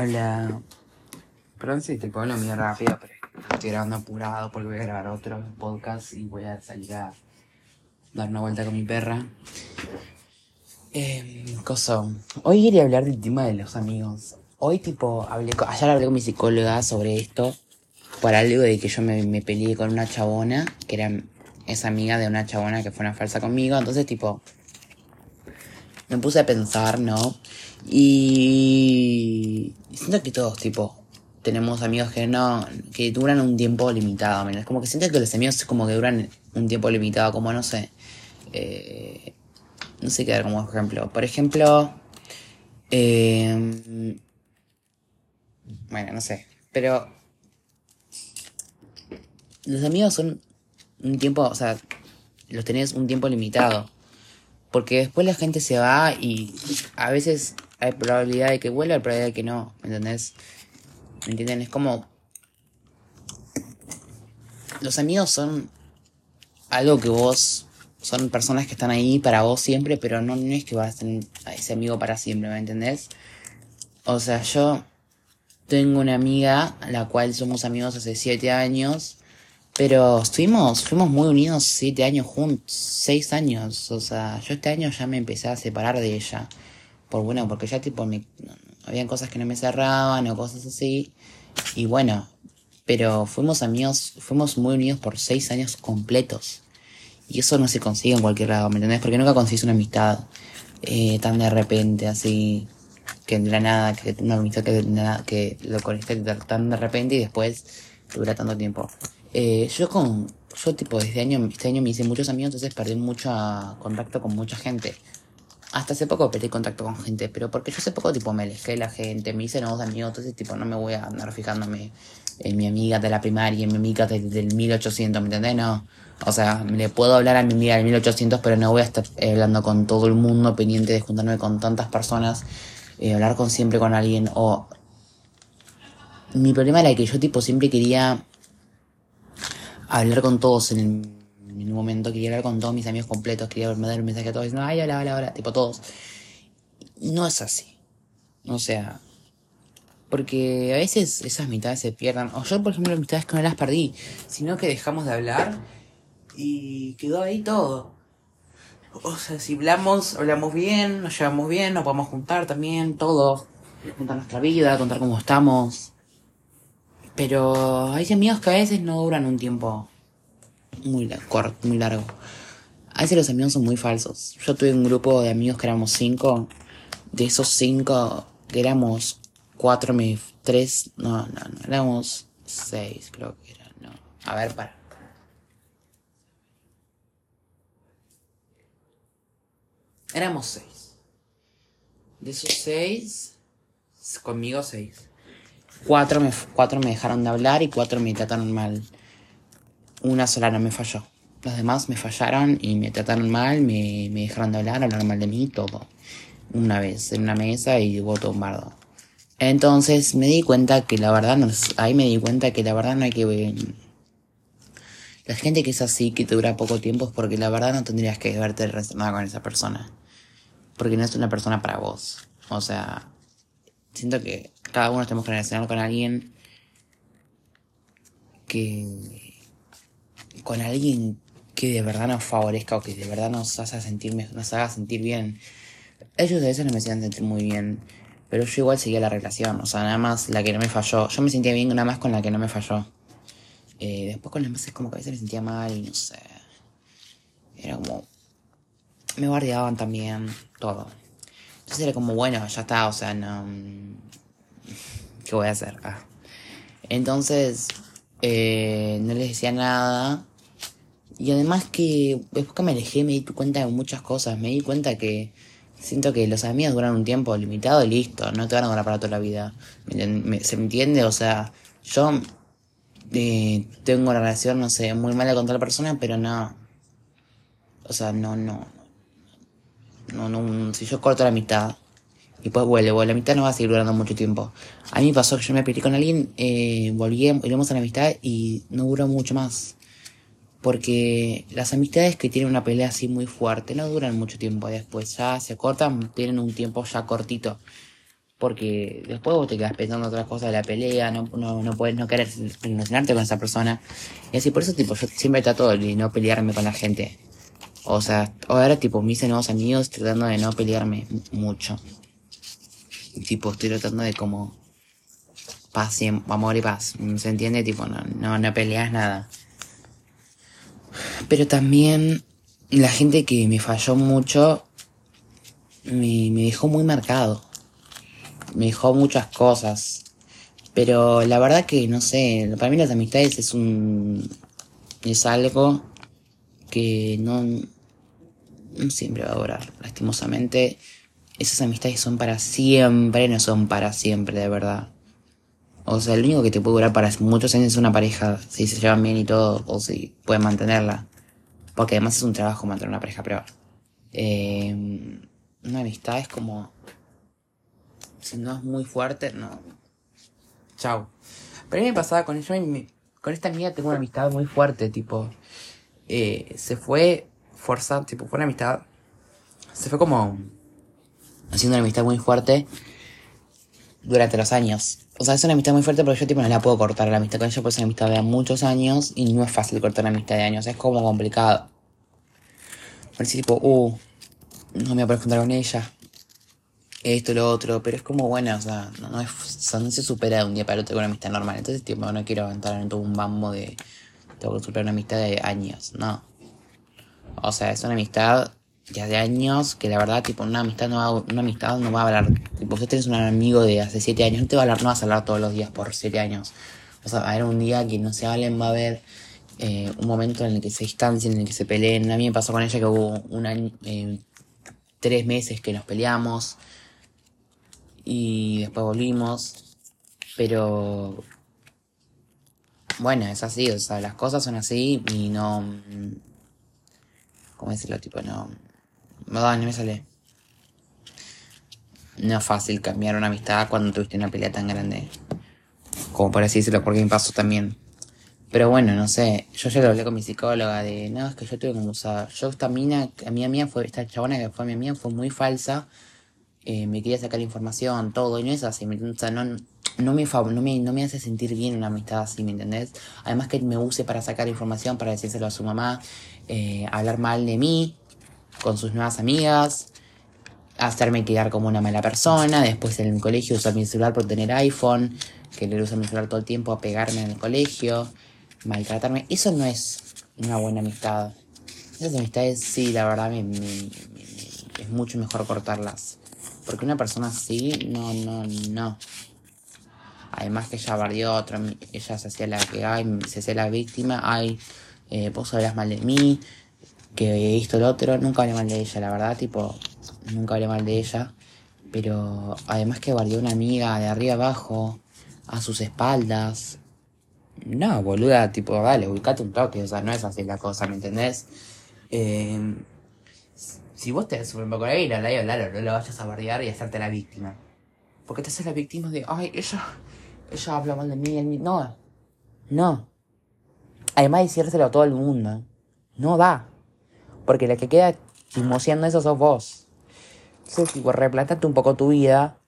Hola. Perdón si te pongo muy rápido, pero estoy grabando apurado porque voy a grabar otro podcast y voy a salir a dar una vuelta con mi perra. Eh, cosa. Hoy quería hablar del tema de los amigos. Hoy, tipo, hablé con- ayer hablé con mi psicóloga sobre esto. Por algo de que yo me, me peleé con una chabona, que era esa amiga de una chabona que fue una falsa conmigo. Entonces, tipo, me puse a pensar, ¿no? Y siento que todos, tipo, tenemos amigos que no, que duran un tiempo limitado, menos. Como que siento que los amigos como que duran un tiempo limitado, como no sé. eh, no sé qué dar como ejemplo. Por ejemplo, eh, bueno, no sé. Pero los amigos son un tiempo, o sea, los tenés un tiempo limitado. Porque después la gente se va y a veces hay probabilidad de que vuelva, hay probabilidad de que no, ¿me entendés? ¿Me entienden? Es como... Los amigos son algo que vos... Son personas que están ahí para vos siempre, pero no, es que vas a tener a ese amigo para siempre, ¿me entendés? O sea, yo tengo una amiga, la cual somos amigos hace siete años, pero estuvimos, fuimos muy unidos siete años juntos, seis años. O sea, yo este año ya me empecé a separar de ella. Por bueno, porque ya tipo me, habían cosas que no me cerraban o cosas así. Y bueno, pero fuimos amigos, fuimos muy unidos por seis años completos. Y eso no se consigue en cualquier lado, ¿me entendés? Porque nunca consigues una amistad eh, tan de repente, así, que de la nada, que una amistad que, nada- que lo conectaste tan de repente y después dura tanto tiempo. Eh, yo con, yo tipo desde año, este año me hice muchos amigos, entonces perdí mucho contacto con mucha gente. Hasta hace poco perdí contacto con gente, pero porque yo hace poco tipo me alejé de la gente, me hice nuevos amigos, entonces tipo no me voy a andar fijándome en mi amiga de la primaria, en mi amiga de- del 1800, ¿me entendés? No. O sea, le puedo hablar a mi amiga del 1800, pero no voy a estar hablando con todo el mundo, pendiente de juntarme con tantas personas, eh, hablar con siempre con alguien, o... Mi problema era que yo tipo siempre quería hablar con todos en el, en el momento, quería hablar con todos mis amigos completos, quería mandar un mensaje a todos diciendo, ay, hola, hola, hola, tipo todos. No es así. O sea, porque a veces esas mitades se pierden. O yo, por ejemplo, mitades que no las perdí, sino que dejamos de hablar y quedó ahí todo. O sea, si hablamos, hablamos bien, nos llevamos bien, nos podemos juntar también, todo. Contar nuestra vida, contar cómo estamos. Pero hay amigos que a veces no duran un tiempo muy, corto, muy largo. A veces los amigos son muy falsos. Yo tuve un grupo de amigos que éramos cinco. De esos cinco, que éramos cuatro, tres, no, no, no, éramos seis, creo que era, no. A ver, para. Éramos seis. De esos seis, conmigo seis. Cuatro me, cuatro me dejaron de hablar y cuatro me trataron mal. Una sola no me falló. Los demás me fallaron y me trataron mal, me, me dejaron de hablar, hablaron mal de mí, todo. Una vez en una mesa y todo un bardo. Entonces me di cuenta que la verdad no es- ahí me di cuenta que la verdad no hay que ver. La gente que es así, que te dura poco tiempo, es porque la verdad no tendrías que verte relacionada con esa persona. Porque no es una persona para vos. O sea, siento que cada uno tenemos que relacionar con alguien que con alguien que de verdad nos favorezca o que de verdad nos haga sentir nos haga sentir bien. Ellos a veces no me hacían sentir muy bien, pero yo igual seguía la relación, o sea, nada más la que no me falló. Yo me sentía bien nada más con la que no me falló. Eh, después con las demás como que a veces me sentía mal y no sé. Era como me guardiaban también, todo. Entonces era como, bueno, ya está, o sea, no... ¿Qué voy a hacer? Ah. Entonces, eh, no les decía nada. Y además que después que me alejé me di cuenta de muchas cosas. Me di cuenta que siento que los amigos duran un tiempo limitado y listo. No te van a durar para toda la vida. ¿Me enten- me- ¿Se me entiende? O sea, yo eh, tengo una relación, no sé, muy mala con tal persona, pero no. O sea, no, no. No, no, si yo corto la mitad y después vuelve, bueno, la mitad no va a seguir durando mucho tiempo. A mí me pasó que yo me peleé con alguien, eh, volví, volvimos a la amistad y no duró mucho más. Porque las amistades que tienen una pelea así muy fuerte no duran mucho tiempo después, ya se cortan, tienen un tiempo ya cortito. porque después vos te quedas pensando otras cosas de la pelea, no, no, no puedes no querer relacionarte con esa persona. Y así, por eso, tipo, yo siempre trato de no pelearme con la gente. O sea, ahora, tipo, me hice nuevos amigos tratando de no pelearme mucho. Tipo, estoy tratando de como paz y amor y paz. ¿Se entiende? Tipo, no, no, no peleas nada. Pero también la gente que me falló mucho me, me dejó muy marcado. Me dejó muchas cosas. Pero la verdad que no sé, para mí las amistades es un. es algo que no, no siempre va a durar, lastimosamente. Esas amistades son para siempre, no son para siempre, de verdad. O sea, lo único que te puede durar para muchos años es una pareja, si se llevan bien y todo, o si pueden mantenerla. Porque además es un trabajo mantener una pareja, pero... Eh, una amistad es como... Si no es muy fuerte, no. Chao. Pero a mí me pasaba con ella, con esta amiga tengo una amistad muy fuerte, tipo... Eh, se fue forzada, tipo, fue una amistad... Se fue como... Haciendo una amistad muy fuerte durante los años. O sea, es una amistad muy fuerte, pero yo tipo no la puedo cortar la amistad con ella, porque es una amistad de muchos años y no es fácil cortar una amistad de años, es como complicado. Parece tipo, uh, no me voy a poder juntar con ella. Esto, lo otro, pero es como bueno, o sea, no, es, no se supera de un día para otro con una amistad normal. Entonces, tipo, no quiero entrar en todo un bambo de tengo que superar una amistad de años, no. O sea, es una amistad ya de años, que la verdad, tipo, una amistad no va, una amistad no va a hablar. Tipo, si tenés un amigo de hace 7 años, no te va a hablar, no vas a hablar todos los días por 7 años. O sea, va a haber un día que no se hablen, va a haber eh, un momento en el que se distancien, en el que se peleen. A mí me pasó con ella que hubo un año, eh, tres meses que nos peleamos y después volvimos. Pero bueno, es así, o sea, las cosas son así y no. ¿Cómo decirlo? Tipo, no. No, me sale. No es fácil cambiar una amistad cuando tuviste una pelea tan grande. Como por así decirlo, porque me pasó también. Pero bueno, no sé. Yo ya lo hablé con mi psicóloga de. No, es que yo tuve como usar. Yo, esta mina, a mí mía fue. Esta chabona que fue mi mía fue muy falsa. Eh, me quería sacar información, todo. Y no es así. O sea, no, no me, no me, no me hace sentir bien una amistad así, ¿me entendés? Además que me use para sacar información, para decírselo a su mamá, eh, hablar mal de mí con sus nuevas amigas, hacerme quedar como una mala persona, después en el colegio usar mi celular por tener iPhone, que le usa mi celular todo el tiempo a pegarme en el colegio, maltratarme. Eso no es una buena amistad. Esas amistades sí, la verdad me, es mucho mejor cortarlas. Porque una persona así, no, no, no. Además que ella bardió a otra, ella se hacía la que hay, se hacía la víctima, ay, eh, vos hablas mal de mí, que esto, lo otro, nunca hablé mal de ella, la verdad, tipo, nunca hablé mal de ella. Pero además que bardió una amiga de arriba abajo, a sus espaldas. No, boluda, tipo, dale, ubicate un toque, o sea, no es así la cosa, ¿me entendés? Eh, si vos te das un poco ahí, la no lo vayas a bardear y hacerte la víctima. Porque te haces la víctima de, ay, ella, ella habla mal de mí, No, no. Además de decírselo a todo el mundo, no da. Porque la que queda chismoseando eso sos vos. Entonces, tipo, replantate un poco tu vida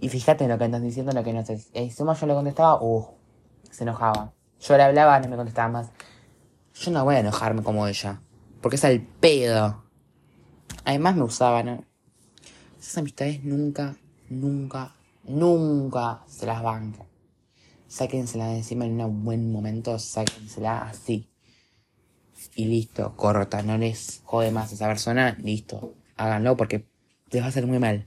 y fíjate en lo que estás diciendo, en lo que no sé. Encima yo le contestaba, uh, se enojaba. Yo le hablaba, no me contestaba más. Yo no voy a enojarme como ella. Porque es el pedo. Además me usaba, ¿no? Esas amistades nunca, nunca, nunca se las bancan. Sáquensela de encima en un buen momento, sáquensela así. Y listo, corta, no les jode más a esa persona, listo. Háganlo porque les va a hacer muy mal.